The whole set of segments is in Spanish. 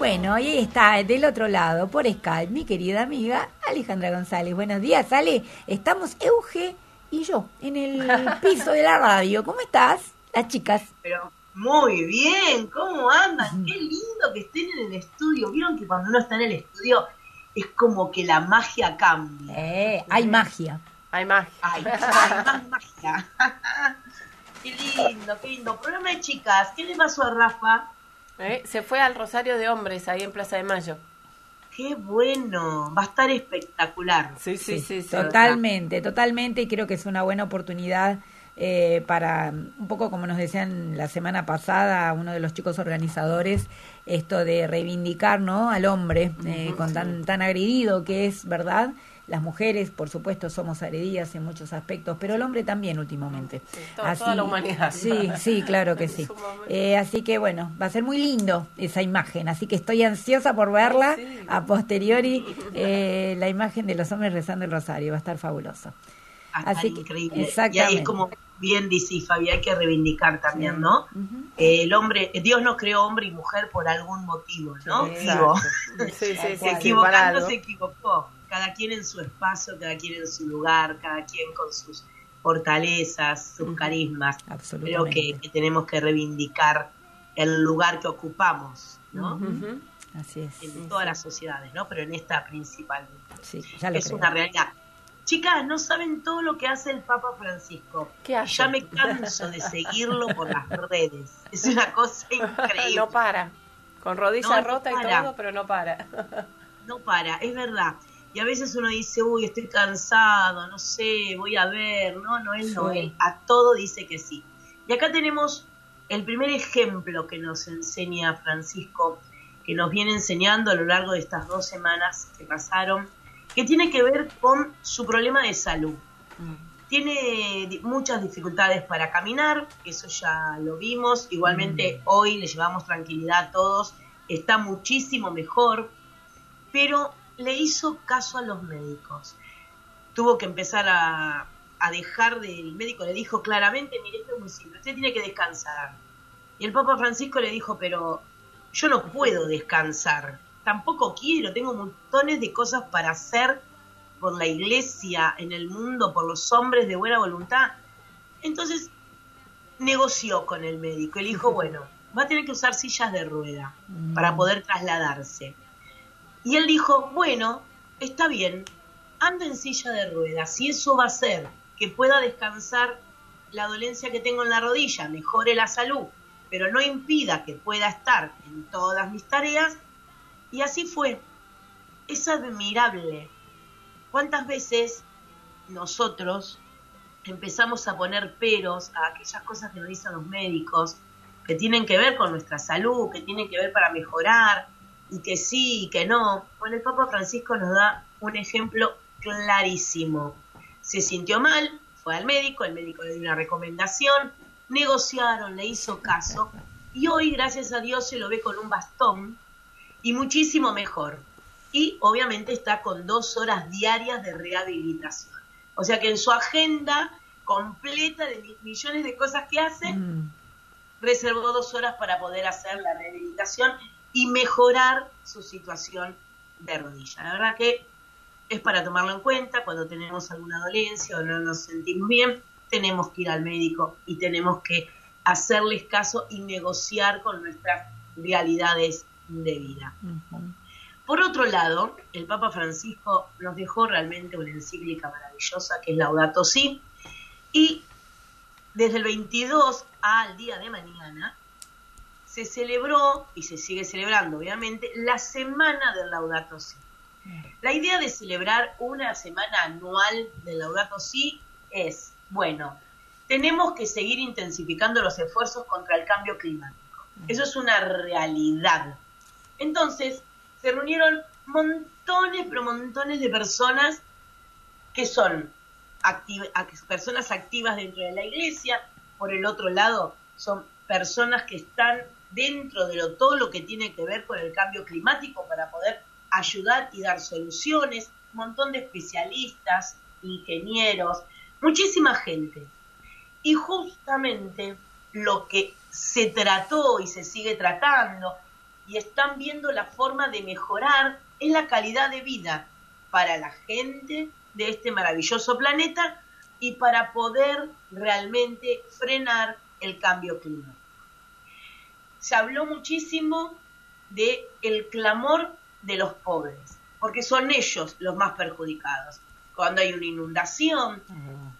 Bueno, ahí está, del otro lado, por Skype, mi querida amiga Alejandra González. Buenos días, Ale. Estamos Euge y yo en el piso de la radio. ¿Cómo estás? Las chicas. Pero muy bien, ¿cómo andan? Qué lindo que estén en el estudio. ¿Vieron que cuando uno está en el estudio es como que la magia cambia? Eh, hay magia. Hay magia. Hay, hay más magia. qué lindo, qué lindo. Programa de chicas, ¿qué le pasó a Rafa? Eh, Se fue al Rosario de Hombres, ahí en Plaza de Mayo. Qué bueno, va a estar espectacular. Sí, sí, sí. sí. Totalmente, totalmente, y creo que es una buena oportunidad eh, para, un poco como nos decían la semana pasada, uno de los chicos organizadores, esto de reivindicar ¿no? al hombre, eh, con tan, tan agredido que es, ¿verdad? Las mujeres, por supuesto, somos agredidas en muchos aspectos, pero el hombre también últimamente. Sí, to- toda la humanidad. Sí, sí, claro que sí. Eh, así que bueno, va a ser muy lindo esa imagen, así que estoy ansiosa por verla Sí. a posteriori, eh, la imagen de los hombres rezando el rosario, va a estar fabuloso. Va a estar Así que, increíble. Y ahí exactamente. es como bien dice Fabi, hay que reivindicar también, Sí. ¿no? Eh, el hombre, Dios nos creó hombre y mujer por algún motivo, ¿no? Sí, sí, sí, equivocando se equivocó. Cada quien en su espacio, cada quien en su lugar, cada quien con sus fortalezas, sus carismas. Creo Absolutamente. que, que tenemos que reivindicar el lugar que ocupamos, ¿no? Así es. En todas las sociedades, ¿no? Pero en esta principalmente. Sí, ya lo es creo. una realidad. Chicas, no saben todo lo que hace el Papa Francisco. ¿Qué hace? Ya me canso de seguirlo por las redes. Es una cosa increíble. No para. Con rodilla No, no rota y para. todo, pero no para. No para, es verdad. Y a veces uno dice, uy, estoy cansado, no sé, voy a ver. No, no, él no, él a todo dice que sí. Y acá tenemos el primer ejemplo que nos enseña Francisco, que nos viene enseñando a lo largo de estas dos semanas que pasaron, que tiene que ver con su problema de salud. Tiene di- muchas dificultades para caminar, eso ya lo vimos. Igualmente hoy le llevamos tranquilidad a todos, está muchísimo mejor, pero le hizo caso a los médicos. Tuvo que empezar a, a dejar de... El médico le dijo claramente, mire, esto es muy simple, usted tiene que descansar. Y el Papa Francisco le dijo, pero yo no puedo descansar, tampoco quiero, tengo montones de cosas para hacer por la iglesia, en el mundo, por los hombres de buena voluntad. Entonces negoció con el médico y le dijo, bueno, va a tener que usar sillas de rueda Mm. para poder trasladarse. Y él dijo, bueno, está bien, anda en silla de ruedas, si eso va a hacer que pueda descansar la dolencia que tengo en la rodilla, mejore la salud, pero no impida que pueda estar en todas mis tareas. Y así fue. Es admirable. ¿Cuántas veces nosotros empezamos a poner peros a aquellas cosas que nos dicen los médicos, que tienen que ver con nuestra salud, que tienen que ver para mejorar, y que sí y que no? Bueno, el Papa Francisco nos da un ejemplo clarísimo. Se sintió mal, fue al médico, el médico le dio una recomendación, negociaron, le hizo caso, y hoy, gracias a Dios, se lo ve con un bastón y muchísimo mejor. Y obviamente está con dos horas diarias de rehabilitación. O sea que en su agenda completa de mi- millones de cosas que hace, Mm. reservó dos horas para poder hacer la rehabilitación y mejorar su situación de rodilla. La verdad que es para tomarlo en cuenta cuando tenemos alguna dolencia o no nos sentimos bien, tenemos que ir al médico y tenemos que hacerles caso y negociar con nuestras realidades de vida. Por otro lado, el Papa Francisco nos dejó realmente una encíclica maravillosa que es Laudato Si, y desde el 22 al día de mañana se celebró, y se sigue celebrando obviamente, la semana del Laudato Si. La idea de celebrar una semana anual del Laudato Si es, bueno, tenemos que seguir intensificando los esfuerzos contra el cambio climático. Eso es una realidad. Entonces, se reunieron montones, pero montones de personas que son activ- personas activas dentro de la iglesia, por el otro lado, son personas que están dentro de todo lo que tiene que ver con el cambio climático para poder ayudar y dar soluciones, un montón de especialistas, ingenieros, muchísima gente. Y justamente lo que se trató y se sigue tratando, y están viendo la forma de mejorar en la calidad de vida para la gente de este maravilloso planeta y para poder realmente frenar el cambio climático. Se habló muchísimo de el clamor de los pobres, porque son ellos los más perjudicados. Cuando hay una inundación,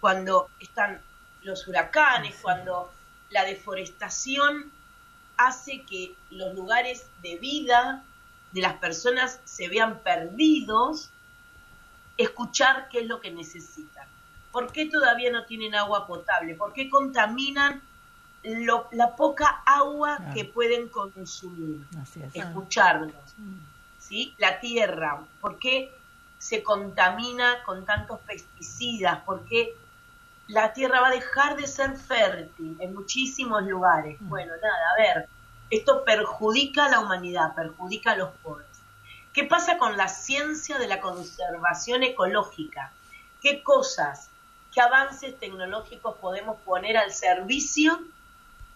cuando están los huracanes, cuando la deforestación hace que los lugares de vida de las personas se vean perdidos, escuchar qué es lo que necesitan. ¿Por qué todavía no tienen agua potable? ¿Por qué contaminan la poca agua que pueden consumir? Escucharlos. ¿sí? La tierra, ¿por qué se contamina con tantos pesticidas? ¿Por qué la tierra va a dejar de ser fértil en muchísimos lugares? Bueno, nada, a ver, esto perjudica a la humanidad, perjudica a los pobres. ¿Qué pasa con la ciencia de la conservación ecológica? ¿Qué cosas, qué avances tecnológicos podemos poner al servicio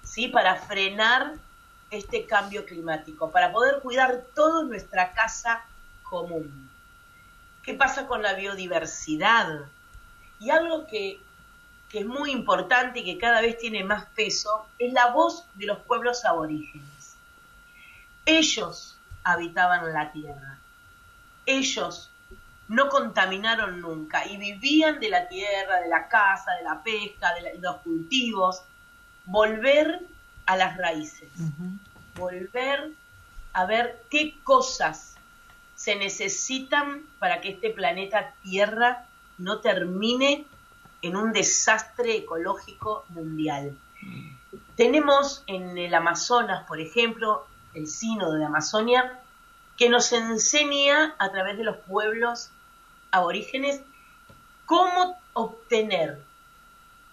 ¿sí? para frenar este cambio climático, para poder cuidar toda nuestra casa común? ¿Qué pasa con la biodiversidad? Y algo que, que es muy importante y que cada vez tiene más peso es la voz de los pueblos aborígenes. Ellos habitaban la tierra. Ellos no contaminaron nunca y vivían de la tierra, de la casa, de la pesca, de, los cultivos. Volver a las raíces, volver a ver qué cosas se necesitan para que este planeta Tierra no termine en un desastre ecológico mundial. Tenemos en el Amazonas, por ejemplo, el Sínodo de Amazonia, que nos enseña a través de los pueblos aborígenes cómo obtener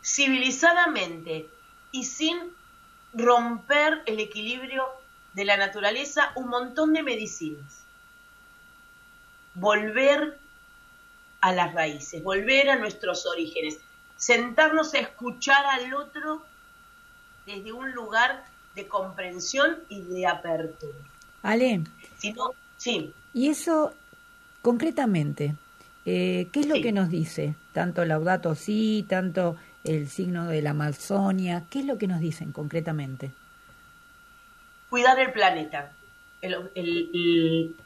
civilizadamente y sin romper el equilibrio de la naturaleza un montón de medicinas. Volver a las raíces, volver a nuestros orígenes, sentarnos a escuchar al otro desde un lugar de comprensión y de apertura. Ale. sí. Y eso, concretamente, eh, ¿qué es lo que nos dice? Tanto Laudato Si, tanto el signo de la Amazonia, ¿qué es lo que nos dicen concretamente? Cuidar el planeta.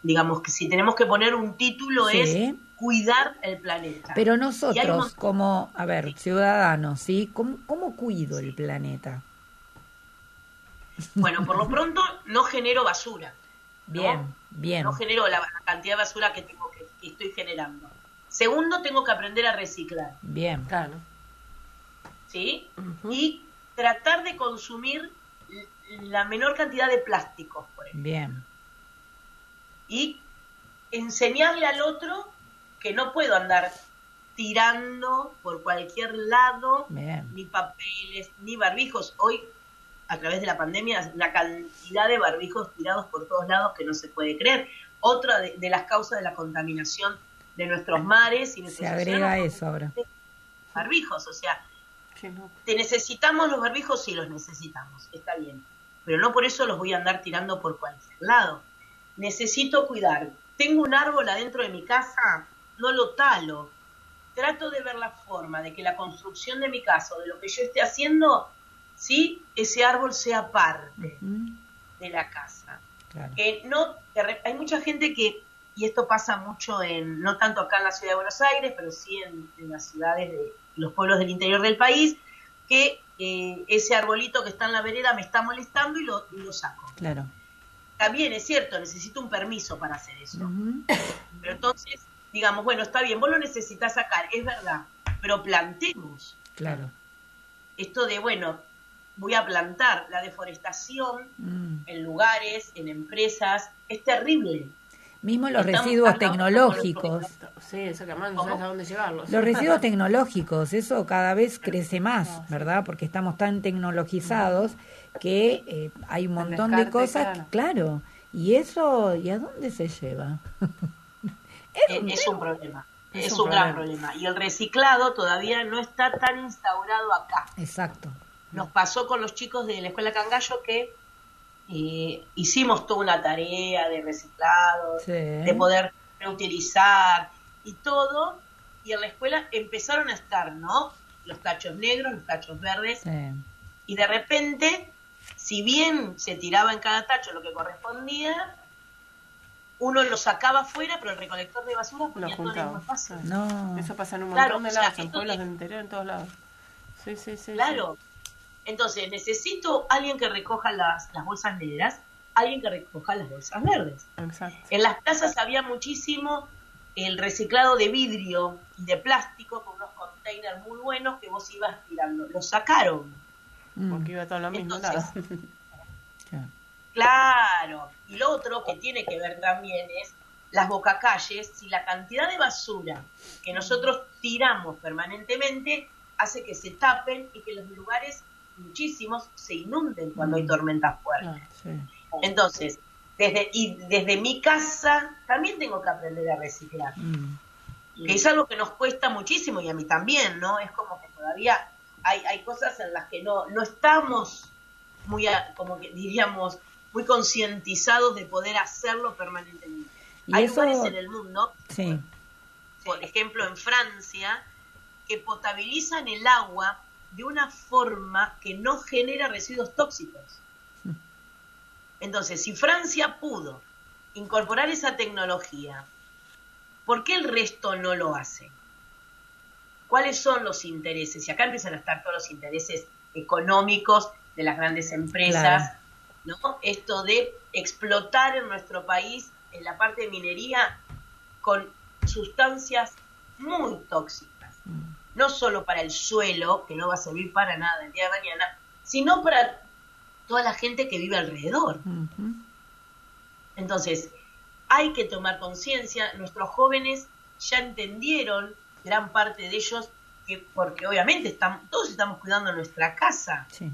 digamos que si tenemos que poner un título es cuidar el planeta. Pero nosotros, como, a ver, ciudadanos, ¿sí? ¿Cómo, ¿Cómo cuido el planeta? Bueno, por lo pronto no genero basura. Bien, bien. No genero la, cantidad de basura que tengo que, estoy generando. Segundo, tengo que aprender a reciclar. Bien, claro. ¿Sí? Y tratar de consumir la menor cantidad de plásticos, por ejemplo. Bien. Y enseñarle al otro que no puedo andar tirando por cualquier lado ni papeles, ni barbijos. Hoy a través de la pandemia la cantidad de barbijos tirados por todos lados que no se puede creer. Otra de, las causas de la contaminación de nuestros mares y nuestros Se agrega eso ahora. Barbijos, o sea, ¿te necesitamos los barbijos? Sí, los necesitamos, está bien. Pero no por eso los voy a andar tirando por cualquier lado. Necesito cuidar. Tengo un árbol adentro de mi casa, no lo talo. Trato de ver la forma de que la construcción de mi casa o de lo que yo esté haciendo ¿sí? ese árbol sea parte de la casa. Que no, hay mucha gente que, y esto pasa mucho en, no tanto acá en la ciudad de Buenos Aires, pero sí en, las ciudades de los pueblos del interior del país, que eh, ese arbolito que está en la vereda me está molestando y lo, lo saco. Claro. También es cierto, necesito un permiso para hacer eso. Pero entonces, digamos, bueno, está bien, vos lo necesitas sacar, es verdad, pero plantemos. Claro. Esto de, bueno, voy a plantar. La deforestación mm. en lugares, en empresas, es terrible. Mismo los residuos tecnológicos. Sí, no sabes a dónde llevarlos. Los residuos tecnológicos, eso cada vez crece más, ¿verdad? Porque estamos tan tecnologizados que eh, hay un montón de cosas, claro. ¿Y eso, y a dónde se lleva? es, un, es un problema. Es, un, gran problema. Y el reciclado todavía no está tan instaurado acá. Exacto. Nos pasó con los chicos de la escuela Cangallo que eh, hicimos toda una tarea de reciclado, Sí. de poder reutilizar y todo, y en la escuela empezaron a estar, ¿no? Los tachos negros, los tachos verdes, Sí. y de repente, si bien se tiraba en cada tacho lo que correspondía, uno lo sacaba afuera, pero el recolector de basura Lo ponía todo en el juntaba. mismo espacio. No. Eso pasa en un Claro, montón de o sea, lados, en pueblos de- del interior, en todos lados. Sí, sí, sí. Claro. Entonces, necesito alguien que recoja las, las bolsas negras, alguien que recoja las bolsas verdes. Exacto. En las plazas había muchísimo el reciclado de vidrio y de plástico con unos containers muy buenos que vos ibas tirando. Los sacaron. Mm, Porque iba todo a lo mismo Entonces, lado. claro. Claro. Y lo otro que tiene que ver también es las bocacalles, si la cantidad de basura que nosotros tiramos permanentemente hace que se tapen y que los lugares muchísimos se inunden cuando hay tormentas fuertes. Sí. Entonces, desde, y desde mi casa también tengo que aprender a reciclar, Mm, que es algo que nos cuesta muchísimo y a mí también, ¿no? Es como que todavía hay, hay cosas en las que no, no estamos muy, a- como que diríamos, muy concientizados de poder hacerlo permanentemente. Y hay eso- lugares en el mundo, Sí. por ejemplo en Francia, que potabilizan el agua de una forma que no genera residuos tóxicos. Entonces, si Francia pudo incorporar esa tecnología, ¿por qué el resto no lo hace? ¿Cuáles son los intereses? Y acá empiezan a estar todos los intereses económicos de las grandes empresas, ¿no? Esto de explotar en nuestro país, en la parte de minería, con sustancias muy tóxicas. No solo para el suelo, que no va a servir para nada el día de mañana, sino para toda la gente que vive alrededor. Entonces, hay que tomar conciencia, nuestros jóvenes ya entendieron, gran parte de ellos, que porque obviamente estamos, todos estamos cuidando nuestra casa. Sí.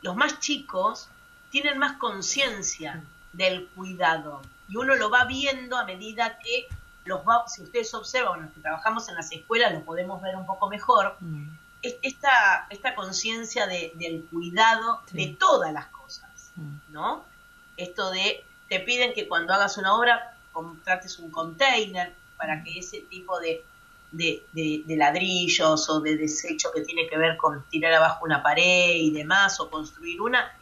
Los más chicos tienen más conciencia del cuidado y uno lo va viendo a medida que los va, si ustedes observan, los que trabajamos en las escuelas lo podemos ver un poco mejor, Mm, es- esta, esta conciencia de- del cuidado Sí. de todas las cosas. mm, ¿no? Esto de, te piden que cuando hagas una obra contrates un container para que ese tipo de, de, de- de ladrillos o de desecho que tiene que ver con tirar abajo una pared y demás o construir una,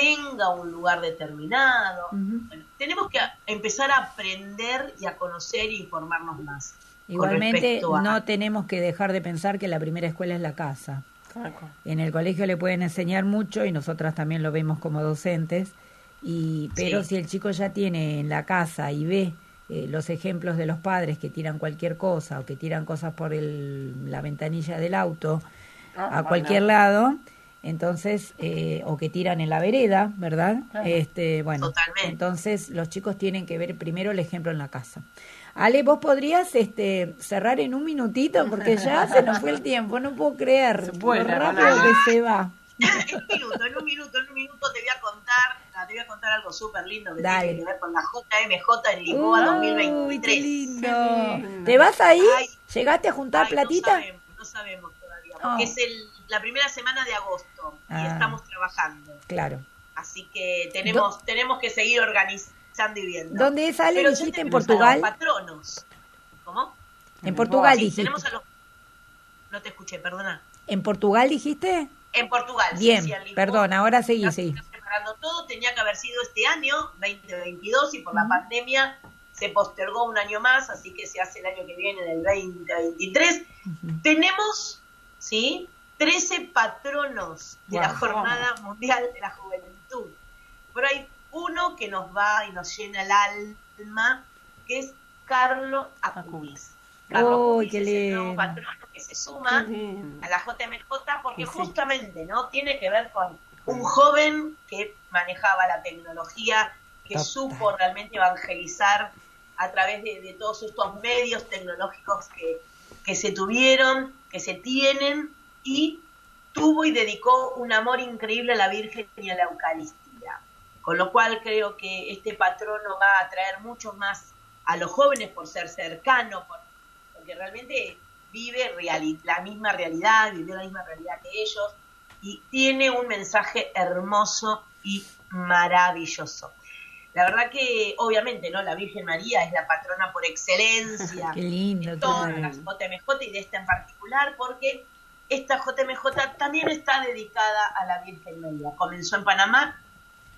tenga un lugar determinado. Bueno, tenemos que empezar a aprender y a conocer e informarnos más. con Igualmente, respecto a- no tenemos que dejar de pensar que la primera escuela es la casa. En el colegio le pueden enseñar mucho y nosotras también lo vemos como docentes. Y, pero Sí. si el chico ya tiene en la casa y ve eh, los ejemplos de los padres que tiran cualquier cosa o que tiran cosas por el, la ventanilla del auto Ah, a cualquier lado, entonces, eh, o que tiran en la vereda, ¿verdad? Claro. Este, bueno, Totalmente. entonces los chicos tienen que ver primero el ejemplo en la casa. Ale, vos podrías este, cerrar en un minutito porque ya se nos fue el tiempo, no puedo creer Se lo rápido que se va. en un minuto, en un minuto, en un minuto te voy a contar, ah, te voy a contar algo súper lindo que Dale. tiene que ver con la JMJ en Lisboa Uy, 2023. qué lindo. Qué lindo. ¿Te vas ahí? Ay. ¿Llegaste a juntar Ay, platita? No sabemos, no sabemos todavía, porque Oh. es el, la primera semana de agosto y Ah. estamos trabajando. Claro. Así que tenemos, tenemos que seguir organizando y viendo. ¿Dónde sale? Pero ya ¿Dijiste en a Portugal? los patronos. ¿Cómo? En Portugal Sí, dijiste. tenemos a los... No te escuché, perdona. ¿En Portugal dijiste? En Portugal. sí, Bien, sí, Lisboa. perdón, ahora seguí, está preparando todo, tenía que haber sido este año, 2022, y por la pandemia se postergó un año más, así que se hace el año que viene, en el 2023. Ujú. Tenemos, ¿sí? 13 patronos de la Wow. Jornada Mundial de la Juventud. Pero hay uno que nos va y nos llena el alma, que es Carlos Acutis. Carlos Acutis qué es el nuevo patrono que se suma a la JMJ porque Sí, sí. justamente no tiene que ver con un joven que manejaba la tecnología, que supo realmente evangelizar a través de, de todos estos medios tecnológicos que, que se tuvieron, que se tienen, y tuvo y dedicó un amor increíble a la Virgen y a la Eucaristía. Con lo cual creo que este patrono va a atraer mucho más a los jóvenes por ser cercano, por- porque realmente vive reali- la misma realidad, vivió la misma realidad que ellos, y tiene un mensaje hermoso y maravilloso. La verdad que, obviamente, ¿no? La Virgen María es la patrona por excelencia Qué lindo, de todas las JMJ y de esta en particular, porque esta JMJ también está dedicada a la Virgen María. Comenzó en Panamá,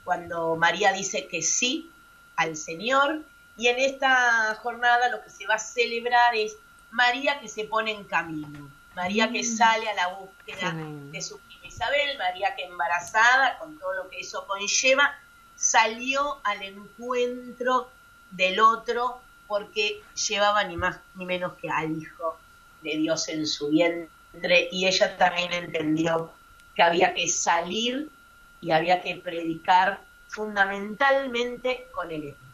cuando María dice que sí al Señor, y en esta jornada lo que se va a celebrar es María que se pone en camino, María que sale a la búsqueda de su prima Isabel, María que embarazada, con todo lo que eso conlleva, salió al encuentro del otro porque llevaba ni más ni menos que al Hijo de Dios en su vientre y ella también entendió que había que salir y había que predicar fundamentalmente con el ejemplo.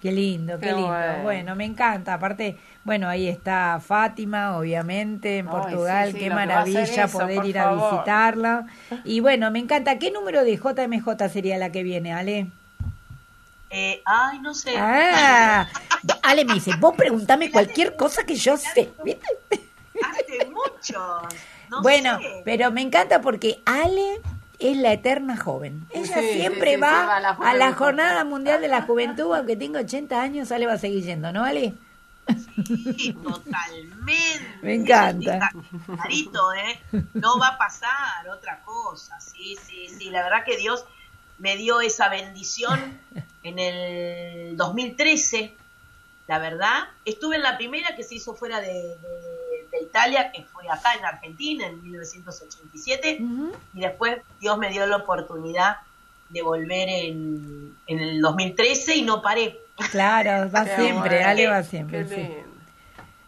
Qué lindo, qué, Qué lindo. bueno. Bueno. me encanta. Aparte, bueno, ahí está Fátima, obviamente, en Ay, Portugal. sí, sí, Qué maravilla eso, poder ir a visitarla. Y bueno, me encanta. ¿Qué número de JMJ sería la que viene, Ale? Eh, ay, no sé. Ah, Ale me dice, vos preguntame cualquier cosa que yo sé. ¿Viste? No bueno, sé. pero me encanta porque Ale es la eterna joven. Ella Sí, siempre sí, sí, va, sí, va a la a la juventud. Jornada Mundial de la Juventud, aunque tenga 80 años, Ale va a seguir yendo, ¿no, Ale? Sí, totalmente. Me encanta. Clarito, ¿eh? No va a pasar otra cosa. Sí, sí, sí. La verdad que Dios me dio esa bendición en el 2013. La verdad, estuve en la primera que se hizo fuera de, de- de Italia, que fue acá en Argentina en 1987. Ujú. y después Dios me dio la oportunidad de volver en, en el 2013 y no paré. Claro, va siempre. Ale va siempre. Sí.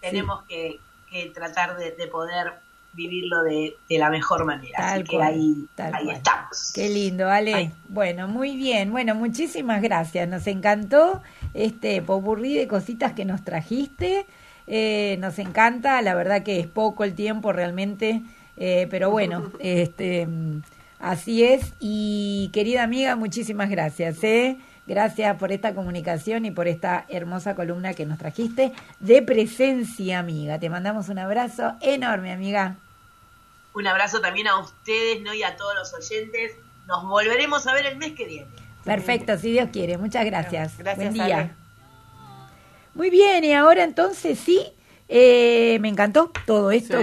Tenemos que, que tratar de, de poder vivirlo de, de la mejor manera. Tal Así que cual, ahí, tal ahí estamos. Qué lindo, Ale. Ay. Bueno, muy bien. Bueno, muchísimas gracias. Nos encantó este popurrí de cositas que nos trajiste. Eh, nos encanta, la verdad que es poco el tiempo realmente, eh, pero bueno, este, así es. Y querida amiga, muchísimas gracias. ¿eh? Gracias por esta comunicación y por esta hermosa columna que nos trajiste de presencia, amiga. Te mandamos un abrazo enorme, amiga. Un abrazo también a ustedes ¿no? y a todos los oyentes. Nos volveremos a ver el mes que viene. Perfecto, si Dios quiere. Muchas gracias. Gracias, Buen día. Ale. Muy bien, y ahora entonces sí, eh, me encantó todo esto.